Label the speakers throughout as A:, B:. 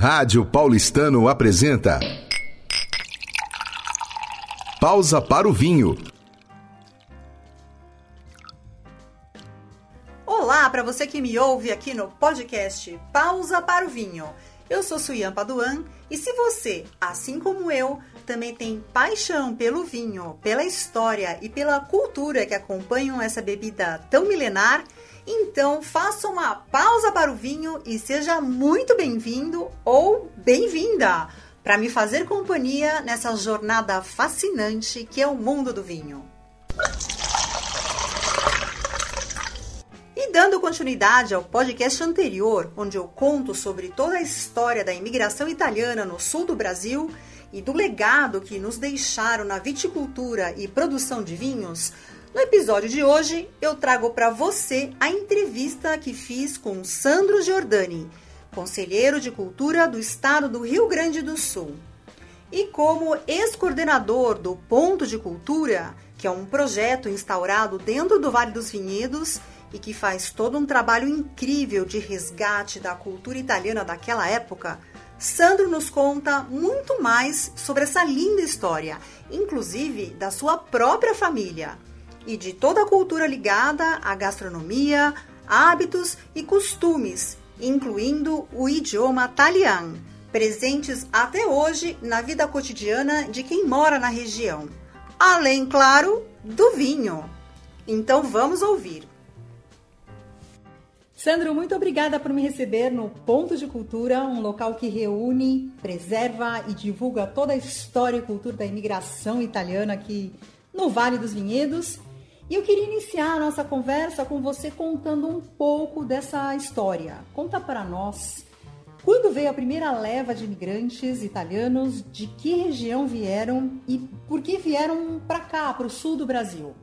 A: Rádio Paulistano apresenta. Pausa para o vinho.
B: Olá para você que me ouve aqui no podcast Pausa para o Vinho. Eu sou Suyan Paduan e se você, assim como eu, também tem paixão pelo vinho, pela história e pela cultura que acompanham essa bebida tão milenar, então faça uma pausa para o vinho e seja muito bem-vindo ou bem-vinda para me fazer companhia nessa jornada fascinante que é o mundo do vinho. E dando continuidade ao podcast anterior, onde eu conto sobre toda a história da imigração italiana no sul do Brasil e do legado que nos deixaram na viticultura e produção de vinhos, no episódio de hoje, eu trago para você a entrevista que fiz com Sandro Giordani, conselheiro de cultura do estado do Rio Grande do Sul. E como ex-coordenador do Ponto de Cultura, que é um projeto instaurado dentro do Vale dos Vinhedos e que faz todo um trabalho incrível de resgate da cultura italiana daquela época, Sandro nos conta muito mais sobre essa linda história, inclusive da sua própria família e de toda a cultura ligada à gastronomia, hábitos e costumes, incluindo o idioma italiano, presentes até hoje na vida cotidiana de quem mora na região. Além, claro, do vinho. Então vamos ouvir. Sandro, muito obrigada por me receber no Ponto de Cultura, um local que reúne, preserva e divulga toda a história e cultura da imigração italiana aqui no Vale dos Vinhedos e eu queria iniciar a nossa conversa com você contando um pouco dessa história. Conta para nós quando veio a primeira leva de imigrantes italianos, de que região vieram e por que vieram para cá, para o sul do Brasil?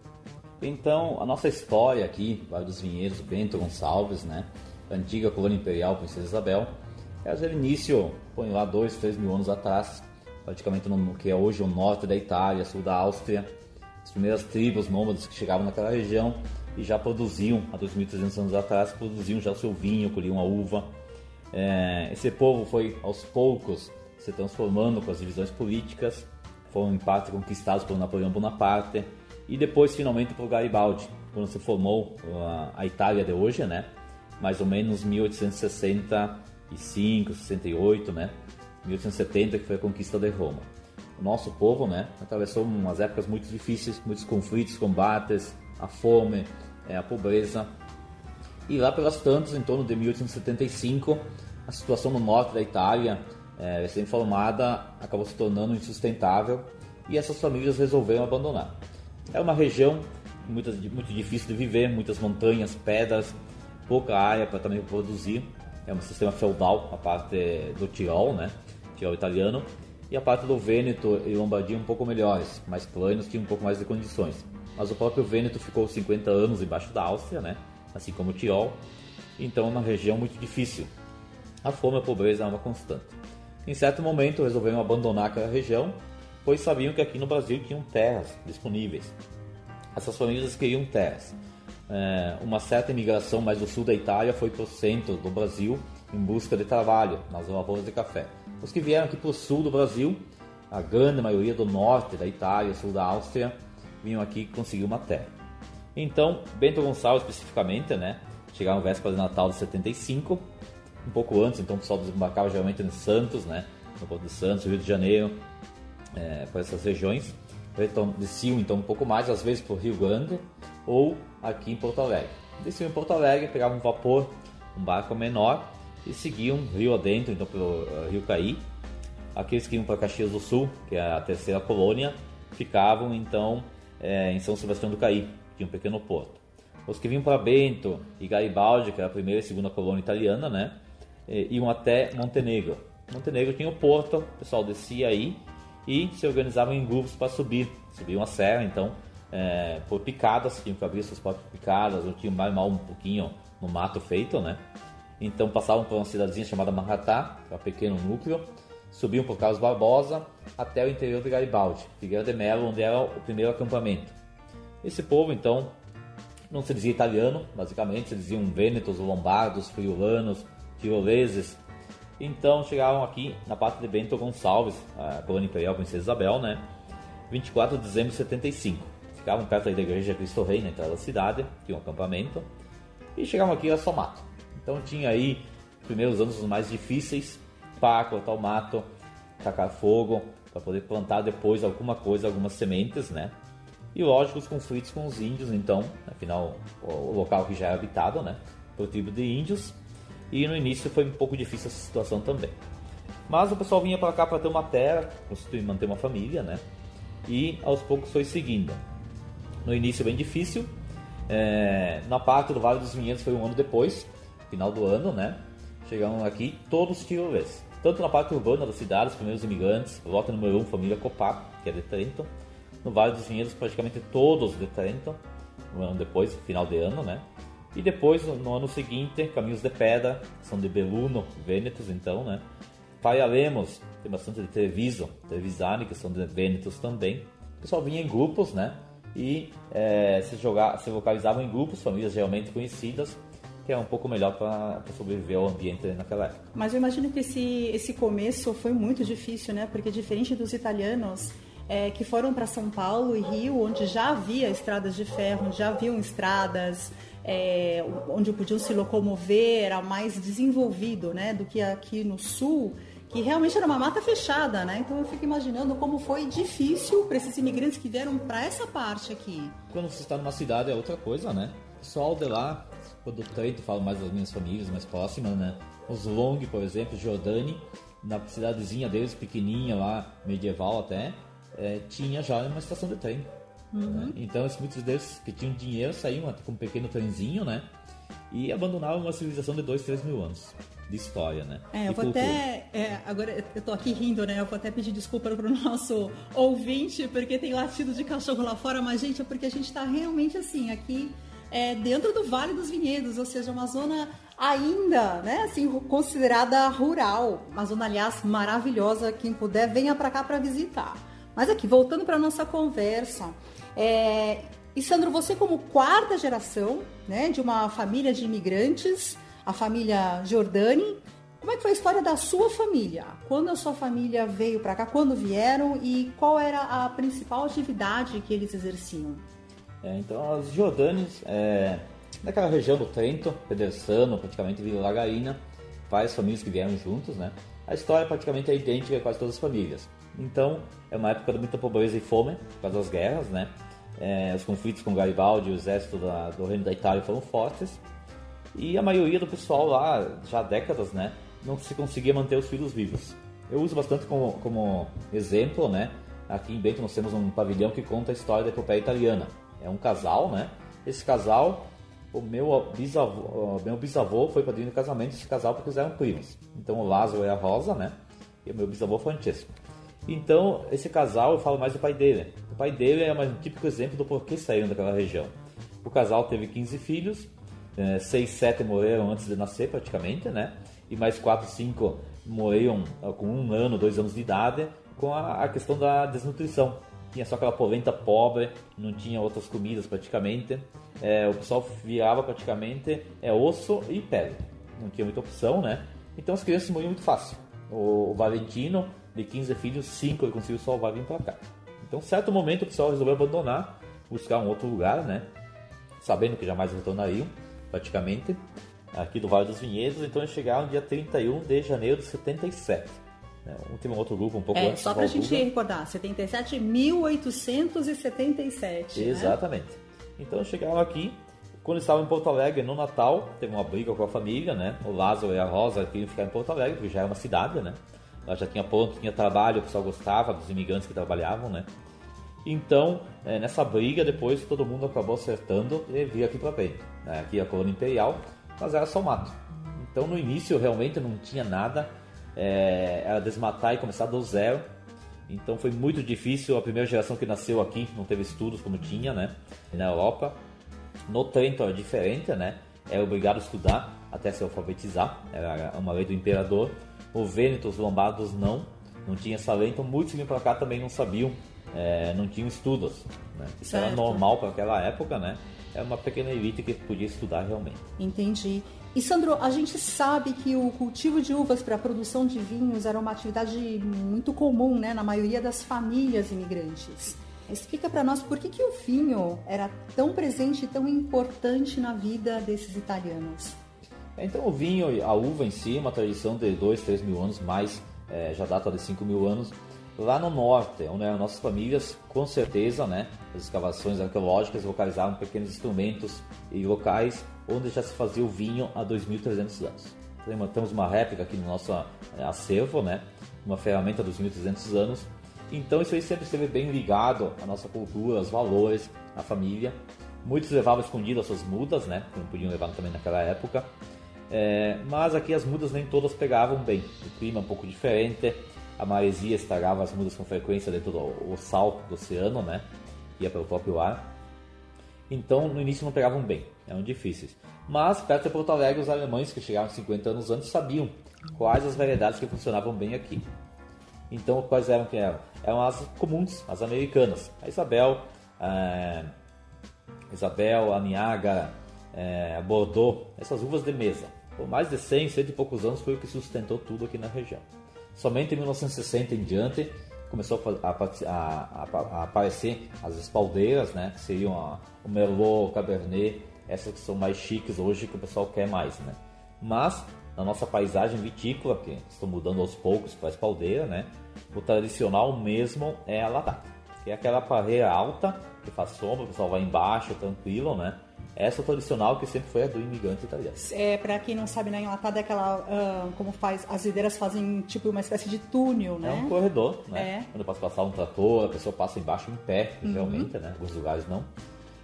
C: Então, a nossa história aqui, Vale dos Vinhedos, Bento Gonçalves, né? Antiga colônia imperial Princesa Isabel, é o início, põe lá dois, três mil anos atrás, praticamente no que é hoje o norte da Itália, sul da Áustria, primeiras tribos nômades que chegavam naquela região e já produziam, há 2.300 anos atrás, produziam já o seu vinho, colhiam a uva. É, esse povo foi aos poucos se transformando com as divisões políticas, foram em parte conquistados por Napoleão Bonaparte e depois finalmente por Garibaldi, quando se formou a, a Itália de hoje, né? Mais ou menos 1865, 68, né? 1870 que foi a conquista de Roma o nosso povo, né, atravessou umas épocas muito difíceis, muitos conflitos, combates, a fome, é, a pobreza. E lá pelas tantas, em torno de 1875, a situação no norte da Itália, é, recém-formada, acabou se tornando insustentável e essas famílias resolveram abandonar. Era uma região muito, muito difícil de viver, muitas montanhas, pedras, pouca área para também produzir. É um sistema feudal, a parte do Tirol, né, Tirol italiano, e a parte do Vêneto e Lombardia um pouco melhores, mais planos, tinham um pouco mais de condições. Mas o próprio Vêneto ficou 50 anos embaixo da Áustria, né? assim como o Tirol, então é uma região muito difícil. A fome e a pobreza é uma constante. Em certo momento resolveram abandonar aquela região, pois sabiam que aqui no Brasil tinham terras disponíveis. Essas famílias queriam terras. É, uma certa imigração mais do sul da Itália foi para o centro do Brasil em busca de trabalho nas lavouras de café. Os que vieram aqui para o sul do Brasil, a grande maioria do norte da Itália, sul da Áustria, vinham aqui conseguir uma terra. Então, Bento Gonçalves especificamente, né, chegaram véspera de Natal de 75, um pouco antes, então o pessoal desembarcava geralmente em Santos, né, no Porto de Santos, Rio de Janeiro, é, por essas regiões. Então, desciam então um pouco mais, às vezes por Rio Grande ou aqui em Porto Alegre. Desciam em Porto Alegre, pegavam um vapor, um barco menor e seguiam rio adentro, então pelo uh, Rio Caí. Aqueles que iam para Caxias do Sul, que é a terceira colônia, ficavam então é, em São Sebastião do Caí, é um pequeno porto. Os que vinham para Bento e Garibaldi, que era a primeira e segunda colônia italiana, né, iam até Montenegro. Montenegro tinha o porto, o pessoal descia aí e se organizavam em grupos para subir. Subiam a serra, então, é, por picadas, tinham que abrir suas próprias picadas, ou tinham mais mal um pouquinho no mato feito, né? Então passavam por uma cidadezinha chamada Maratá, que é um pequeno núcleo, subiam por Carlos Barbosa até o interior de Garibaldi, Figueira de Melo, onde era o primeiro acampamento. Esse povo, então, não se dizia italiano, basicamente, se diziam vênetos, lombardos, friulanos, tiroleses. Então chegaram aqui na parte de Bento Gonçalves, a colônia imperial Princesa Isabel, né? 24 de dezembro de 75. Ficavam perto da igreja Cristo Rei, na entrada da cidade, tinha um acampamento. E chegavam aqui a Somato. Então tinha aí primeiros anos os mais difíceis para cortar o mato, tacar fogo, para poder plantar depois alguma coisa, algumas sementes, né? E lógico, os conflitos com os índios, então, afinal, o local que já é habitado, né? Por tribo de índios. E no início foi um pouco difícil essa situação também. Mas o pessoal vinha para cá para ter uma terra, constituir, manter uma família, né? E aos poucos foi seguindo. No início bem difícil. É, na parte do Vale dos Vinhedos foi um ano depois, final do ano, né? Chegamos aqui, todos tirolês. Tanto na parte urbana da cidade, os primeiros imigrantes, volta número 1, um, família Copac, que é de Trenton. No Vale dos Vinhedos, praticamente todos de Trenton, um ano depois, final de ano, né? E depois, no ano seguinte, Caminhos de Pedra, são de Beluno, Vênetos, então, né? Praia Lemos, tem bastante de Treviso, Trevisani, que são de Vênetos também. O pessoal vinha em grupos, né? E é, se, jogar, se localizavam em grupos, famílias realmente conhecidas, que é um pouco melhor para sobreviver ao ambiente naquela época.
B: Mas eu imagino que esse, esse começo foi muito difícil, né? Porque diferente dos italianos é, que foram para São Paulo e Rio, onde já havia estradas de ferro, já haviam estradas é, onde podiam se locomover, era mais desenvolvido, né? Do que aqui no sul que realmente era uma mata fechada, né? Então eu fico imaginando como foi difícil para esses imigrantes que vieram para essa parte aqui.
C: Quando você está numa cidade é outra coisa, né? O pessoal de lá treino, falo mais das minhas famílias mais próximas, né? Os Long, por exemplo, Jordani, na cidadezinha deles, pequenininha lá, medieval até, é, tinha já uma estação de trem. Uhum. Né? Então, muitos deles que tinham dinheiro saíam com um pequeno trenzinho, né? E abandonavam uma civilização de 2, 3 mil anos de história, né?
B: É, eu vou até. É, agora eu tô aqui rindo, né? Eu vou até pedir desculpa pro nosso ouvinte, porque tem latido de cachorro lá fora, mas, gente, é porque a gente tá realmente assim, aqui é, dentro do Vale dos Vinhedos, ou seja, uma zona ainda, né, assim, considerada rural, uma zona, aliás, maravilhosa. Quem puder, venha para cá para visitar. Mas aqui, voltando para nossa conversa, é... e Sandro, você como quarta geração, né, de uma família de imigrantes, a família Jordani, como é que foi a história da sua família? Quando a sua família veio para cá? Quando vieram? E qual era a principal atividade que eles exerciam?
C: É, então, as Jordanes, é, naquela região do Trento, Pedersano, praticamente Vila Lagarina, várias famílias que vieram juntos, né? A história praticamente é idêntica a quase todas as famílias. Então, é uma época de muita pobreza e fome, por causa das guerras, né? É, os conflitos com Garibaldi e o exército da, do reino da Itália foram fortes. E a maioria do pessoal lá, já há décadas, né? Não se conseguia manter os filhos vivos. Eu uso bastante como, como exemplo, né? Aqui em Bento nós temos um pavilhão que conta a história da epopeia italiana é um casal, né? Esse casal, o meu bisavô, meu bisavô foi padrinho de casamento desse casal porque eles eram primos. Então o Lázaro e a Rosa, né? E o meu bisavô Francesco. Então, esse casal, eu falo mais do pai dele. O pai dele é um típico exemplo do porquê saíram daquela região. O casal teve 15 filhos, 6, é, 7 morreram antes de nascer praticamente, né? E mais 4, 5 morreram com um ano, dois anos de idade, com a questão da desnutrição tinha só aquela polenta pobre, não tinha outras comidas praticamente. É, o pessoal virava praticamente é, osso e pele. Não tinha muita opção, né? Então as crianças morriam muito fácil. O, o Valentino, de 15 filhos, 5 ele conseguiu salvar vir para cá. Então, certo momento, o pessoal resolveu abandonar, buscar um outro lugar, né? Sabendo que jamais retornariam, praticamente, aqui do Vale dos Vinhedos. Então, eles chegaram dia 31 de janeiro de 77. Né? Tem um outro grupo um pouco
B: é,
C: antes.
B: Só para a gente recordar, 77, 1877.
C: Né? Exatamente. Né? Então chegaram aqui, quando estavam em Porto Alegre no Natal, teve uma briga com a família, né? O Lázaro e a Rosa queriam ficar em Porto Alegre, porque já é uma cidade, né? Lá já tinha ponto, tinha trabalho, o pessoal gostava dos imigrantes que trabalhavam, né? Então, é, nessa briga, depois todo mundo acabou acertando e vir aqui para Bento. Né? Aqui a colônia imperial, mas era só mato. Então, no início, realmente não tinha nada é, era desmatar e começar do zero. Então foi muito difícil. A primeira geração que nasceu aqui não teve estudos como tinha, né? Na Europa. No Trento é diferente, né? É obrigado a estudar até se alfabetizar. Era uma lei do imperador. O Vêneto, os Lombardos não. Não tinha essa lei, então muitos vinham para cá também não sabiam, é, não tinham estudos. Né? Isso certo. era normal para aquela época, né? É uma pequena elite que podia estudar realmente.
B: Entendi. E Sandro, a gente sabe que o cultivo de uvas para a produção de vinhos era uma atividade muito comum, né, na maioria das famílias imigrantes. Explica para nós por que, que o vinho era tão presente e tão importante na vida desses italianos.
C: Então o vinho, a uva em si, é uma tradição de 2, 3 mil anos, mais é, já data de 5 mil anos. Lá no norte, onde eram nossas famílias, com certeza, né, as escavações arqueológicas localizaram pequenos instrumentos e locais onde já se fazia o vinho há 2.300 anos. Temos uma réplica aqui no nosso é, acervo, né, uma ferramenta dos 2.300 anos. Então isso aí sempre esteve bem ligado à nossa cultura, aos valores, à família. Muitos levavam escondido as suas mudas, né, que não podiam levar também naquela época. É, mas aqui as mudas nem todas pegavam bem. O clima é um pouco diferente, a maresia estragava as mudas com frequência dentro do o sal do oceano, né? Ia pelo próprio ar. Então no início não pegavam bem, eram difíceis. Mas perto de Porto Alegre, os alemães que chegaram 50 anos antes sabiam quais as variedades que funcionavam bem aqui. Então quais eram que eram? Eram as comuns, as americanas. A Isabel, a Isabel, a Niágara, é, Bordeaux, essas uvas de mesa. Por mais de 100, 100 e poucos anos foi o que sustentou tudo aqui na região. Somente em 1960 em diante começou a, a, a, a aparecer as espaldeiras, né, que seriam o Merlot, o Cabernet, essas que são mais chiques hoje que o pessoal quer mais, né. Mas na nossa paisagem vitícola, que estou mudando aos poucos para a espaldeira, né, o tradicional mesmo é a latata, que é aquela parreira alta que faz sombra, o pessoal vai embaixo tranquilo, né, essa tradicional que sempre foi a do imigrante italiano.
B: É, para quem não sabe, na enlatada é aquela, uh, como faz, as videiras fazem tipo uma espécie de túnel, né?
C: É um corredor, né? É. Quando passa passar um trator, a pessoa passa embaixo em pé, uhum. realmente, né? Alguns lugares não.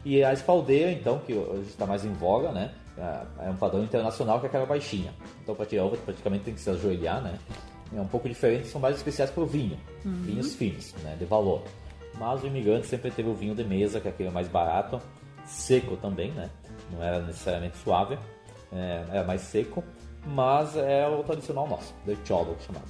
C: E a espaldeira, então, que hoje está mais em voga, né? É, é um padrão internacional que é aquela baixinha. Então, para tirar uva, praticamente tem que se ajoelhar, né? É um pouco diferente, são mais especiais para o vinho. Uhum. Vinhos finos, né? De valor. Mas o imigrante sempre teve o vinho de mesa, que é aquele mais barato seco também, né? Não era necessariamente suave, é, era mais seco, mas é o tradicional nosso, de cholo chamado.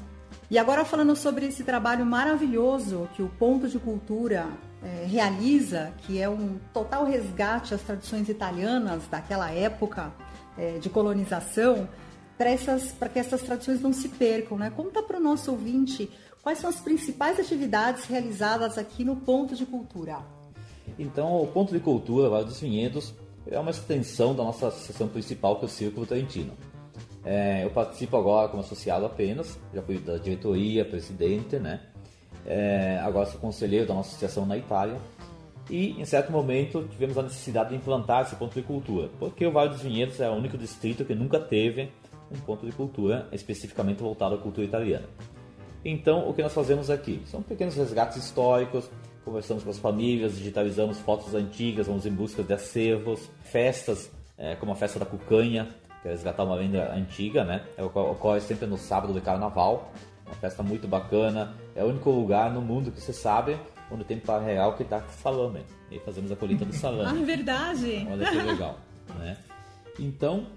B: E agora falando sobre esse trabalho maravilhoso que o Ponto de Cultura é, realiza, que é um total resgate às tradições italianas daquela época é, de colonização, para que essas tradições não se percam, né? Conta para o nosso ouvinte quais são as principais atividades realizadas aqui no Ponto de Cultura.
C: Então, o ponto de cultura Vale dos Vinhedos é uma extensão da nossa associação principal, que é o Círculo Trentino. É, eu participo agora como associado apenas, já fui da diretoria, presidente, né? É, agora sou conselheiro da nossa associação na Itália. E em certo momento tivemos a necessidade de implantar esse ponto de cultura, porque o Vale dos Vinhedos é o único distrito que nunca teve um ponto de cultura especificamente voltado à cultura italiana. Então, o que nós fazemos aqui? São pequenos resgates históricos, conversamos com as famílias, digitalizamos fotos antigas, vamos em busca de acervos, festas, é, como a festa da Cucanha, que é resgatar uma lenda antiga, né? É, ocorre sempre no sábado de carnaval, uma festa muito bacana, é o único lugar no mundo que você sabe onde tem para real que está salame. E fazemos a colheita do salame.
B: Ah, verdade!
C: Olha que legal, né? Então,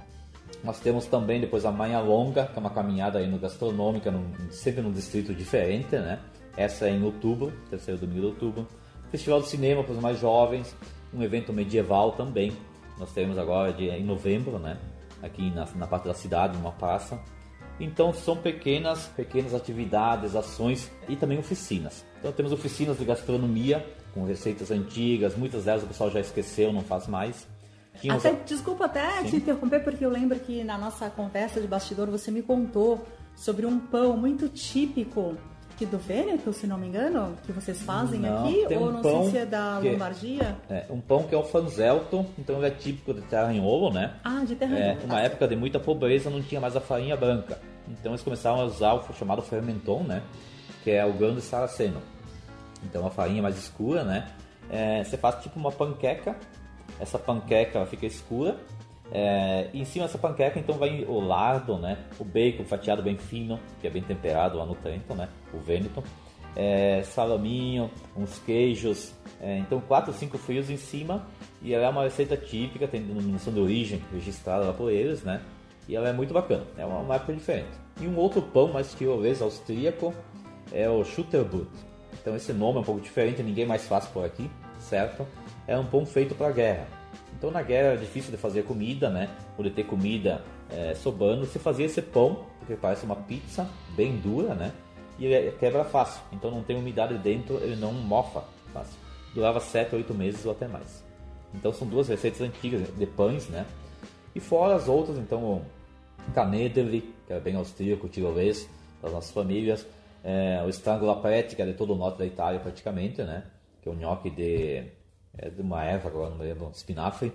C: nós temos também depois a Manha Longa, que é uma caminhada aí no gastronômica, num, sempre num distrito diferente, né? Essa é em outubro, terceiro domingo de outubro. Festival de cinema para os mais jovens, um evento medieval também. Nós temos agora de, em novembro, né? Aqui na, na parte da cidade, uma praça. Então são pequenas, pequenas atividades, ações e também oficinas. Então temos oficinas de gastronomia com receitas antigas, muitas delas o pessoal já esqueceu, não faz mais.
B: Até, Desculpa até Sim. te interromper, porque eu lembro que na nossa conversa de bastidor você me contou sobre um pão muito típico que do Vêneto, se não me engano, que vocês fazem
C: não,
B: aqui,
C: ou
B: um
C: não
B: sei se é da que, Lombardia?
C: É, um pão que é o fanzelto, então ele é típico de terranholo, né?
B: Ah, de terranholo.
C: É, uma época de muita pobreza não tinha mais a farinha branca. Então eles começaram a usar o chamado fermenton, né? Que é o grão de saraceno. Então a farinha mais escura, né? É, você faz tipo uma panqueca, essa panqueca fica escura é, em cima dessa panqueca então vai o lardo, né? O bacon fatiado bem fino, que é bem temperado lá no Trento, né? O Veneto. É, salaminho, uns queijos, é, então quatro cinco frios em cima e ela é uma receita típica, tem denominação de origem registrada lá por eles, né? E ela é muito bacana, é uma, época diferente. E um outro pão mais tirolês austríaco é o Schutterbrot. Então esse nome é um pouco diferente, ninguém mais faz por aqui, certo? É um pão feito para guerra. Então na guerra era difícil de fazer comida, né? Ou de ter comida é, sobrando. Se fazia esse pão, que parece uma pizza bem dura, né? E ele quebra fácil. Então não tem umidade dentro, ele não mofa fácil. Durava 7, 8 meses ou até mais. Então são duas receitas antigas de pães, né? E fora as outras, então Canedeli, que é bem austríaco, tirolês, das nossas famílias. É, o strangolapete, que é de todo o norte da Itália praticamente, né? Que é o nhoque de, é de uma erva, agora não me lembro, espinafre.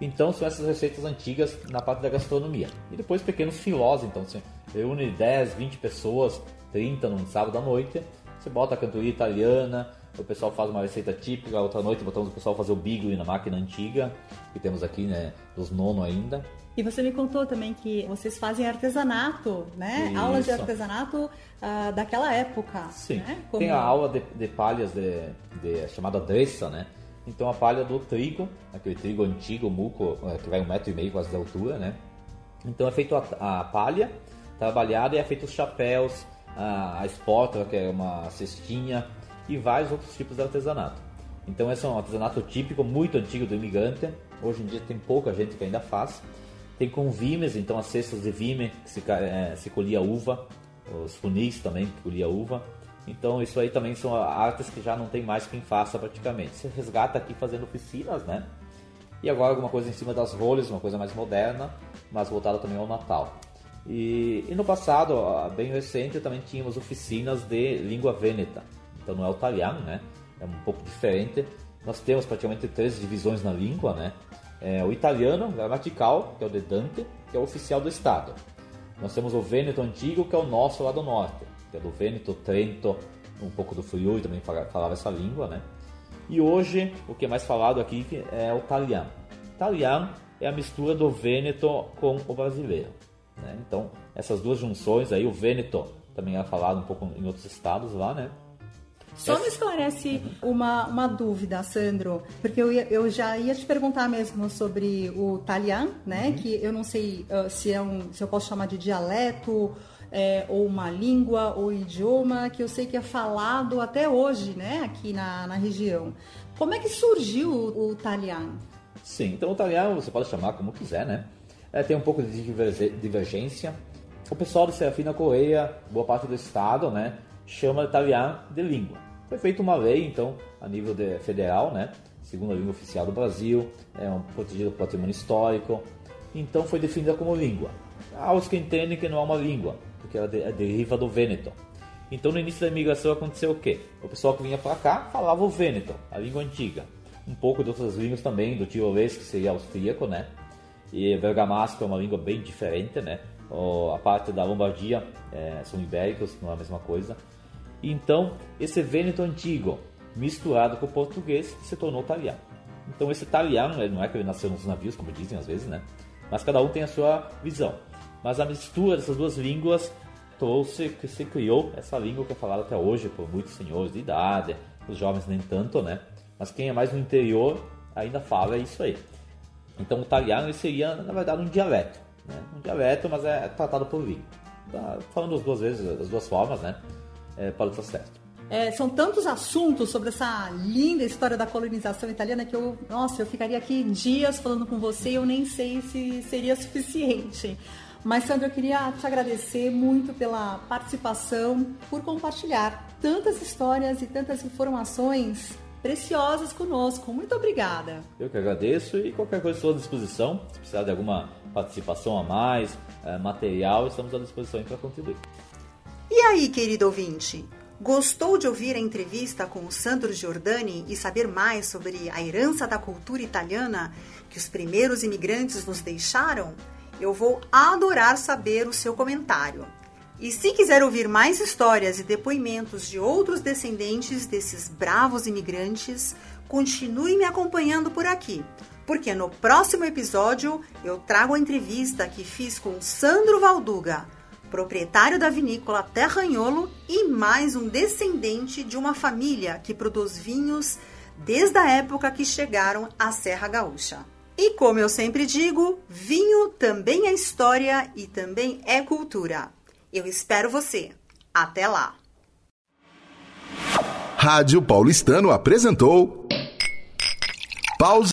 C: Então são essas receitas antigas na parte da gastronomia. E depois pequenos filós, então você reúne 10, 20 pessoas, 30 num sábado à noite, você bota a cantoria italiana, o pessoal faz uma receita típica, outra noite botamos o pessoal fazer o bigli na máquina antiga, que temos aqui, né, dos nono ainda.
B: E você me contou também que vocês fazem artesanato, né? Isso. Aulas de artesanato uh, daquela época.
C: Sim.
B: Né?
C: Como... Tem a aula de, de palhas de, de, chamada dressa, né? Então a palha do trigo, aquele trigo antigo, muco, é, que vai um metro e meio quase de altura, né? Então é feito a, a palha trabalhada e é feito os chapéus, a, a que é uma cestinha, e vários outros tipos de artesanato. Então esse é um artesanato típico, muito antigo do imigrante. Hoje em dia tem pouca gente que ainda faz. Tem com vimes, então as cestas de vime que se, é, se colhia uva, os funis também que colhia uva. Então isso aí também são artes que já não tem mais quem faça praticamente. Se resgata aqui fazendo oficinas, né? E agora alguma coisa em cima das rolhas, uma coisa mais moderna, mas voltada também ao Natal. E, e no passado, bem recente, também tínhamos oficinas de língua vêneta então não é o italiano, né? É um pouco diferente. Nós temos praticamente três divisões na língua, né? É o italiano gramatical, que é o de Dante, que é o oficial do Estado. Nós temos o Vêneto antigo, que é o nosso lá do norte, que é do Vêneto, Trento, um pouco do Friuli também falava essa língua, né? E hoje o que é mais falado aqui é o italiano. Italiano é a mistura do Vêneto com o brasileiro. Né? Então essas duas junções aí, o Vêneto também é falado um pouco em outros estados lá, né?
B: Só me esclarece uma, uma dúvida, Sandro, porque eu, ia, eu já ia te perguntar mesmo sobre o Talian, né? Uhum. Que eu não sei uh, se, é um, se eu posso chamar de dialeto é, ou uma língua ou idioma, que eu sei que é falado até hoje, né? Aqui na, na região. Como é que surgiu o, o Talian?
C: Sim, então o Talian você pode chamar como quiser, né? É, tem um pouco de divergência. O pessoal do Serafina Correia, boa parte do estado, né? chama italiano de língua. Foi feita uma lei, então, a nível de, federal, né? Segunda língua oficial do Brasil, é um protegido patrimônio histórico. Então foi definida como língua. Há os que entendem que não é uma língua, porque ela é deriva do Vêneto. Então no início da imigração aconteceu o quê? O pessoal que vinha para cá falava o Vêneto, a língua antiga. Um pouco de outras línguas também, do tirolês, que seria austríaco, né? E bergamasco é uma língua bem diferente, né? a parte da Lombardia é, são ibéricos, não é a mesma coisa. Então, esse Vêneto antigo, misturado com o português, se tornou italiano. Então, esse italiano, não é que ele nasceu nos navios, como dizem às vezes, né? Mas cada um tem a sua visão. Mas a mistura dessas duas línguas trouxe que se criou essa língua que é falada até hoje por muitos senhores de idade, os jovens nem tanto, né? Mas quem é mais no interior ainda fala isso aí. Então, o italiano seria, na verdade, um dialeto né? Um dialeto, mas é tratado por língua. Tá falando as duas vezes, as duas formas, né? É, estar certo.
B: É, são tantos assuntos sobre essa linda história da colonização italiana que eu, nossa, eu ficaria aqui dias falando com você e eu nem sei se seria suficiente. Mas, Sandra, eu queria te agradecer muito pela participação, por compartilhar tantas histórias e tantas informações preciosas conosco. Muito obrigada.
C: Eu que agradeço e qualquer coisa estou à disposição. Se precisar de alguma participação a mais, é, material, estamos à disposição para contribuir.
B: E aí, querido ouvinte? Gostou de ouvir a entrevista com o Sandro Giordani e saber mais sobre a herança da cultura italiana que os primeiros imigrantes nos deixaram? Eu vou adorar saber o seu comentário. E se quiser ouvir mais histórias e depoimentos de outros descendentes desses bravos imigrantes, continue me acompanhando por aqui porque no próximo episódio eu trago a entrevista que fiz com Sandro Valduga, proprietário da vinícola Terranholo e mais um descendente de uma família que produz vinhos desde a época que chegaram à Serra Gaúcha. E como eu sempre digo, vinho também é história e também é cultura. Eu espero você. Até lá!
A: Rádio Paulistano apresentou Pausa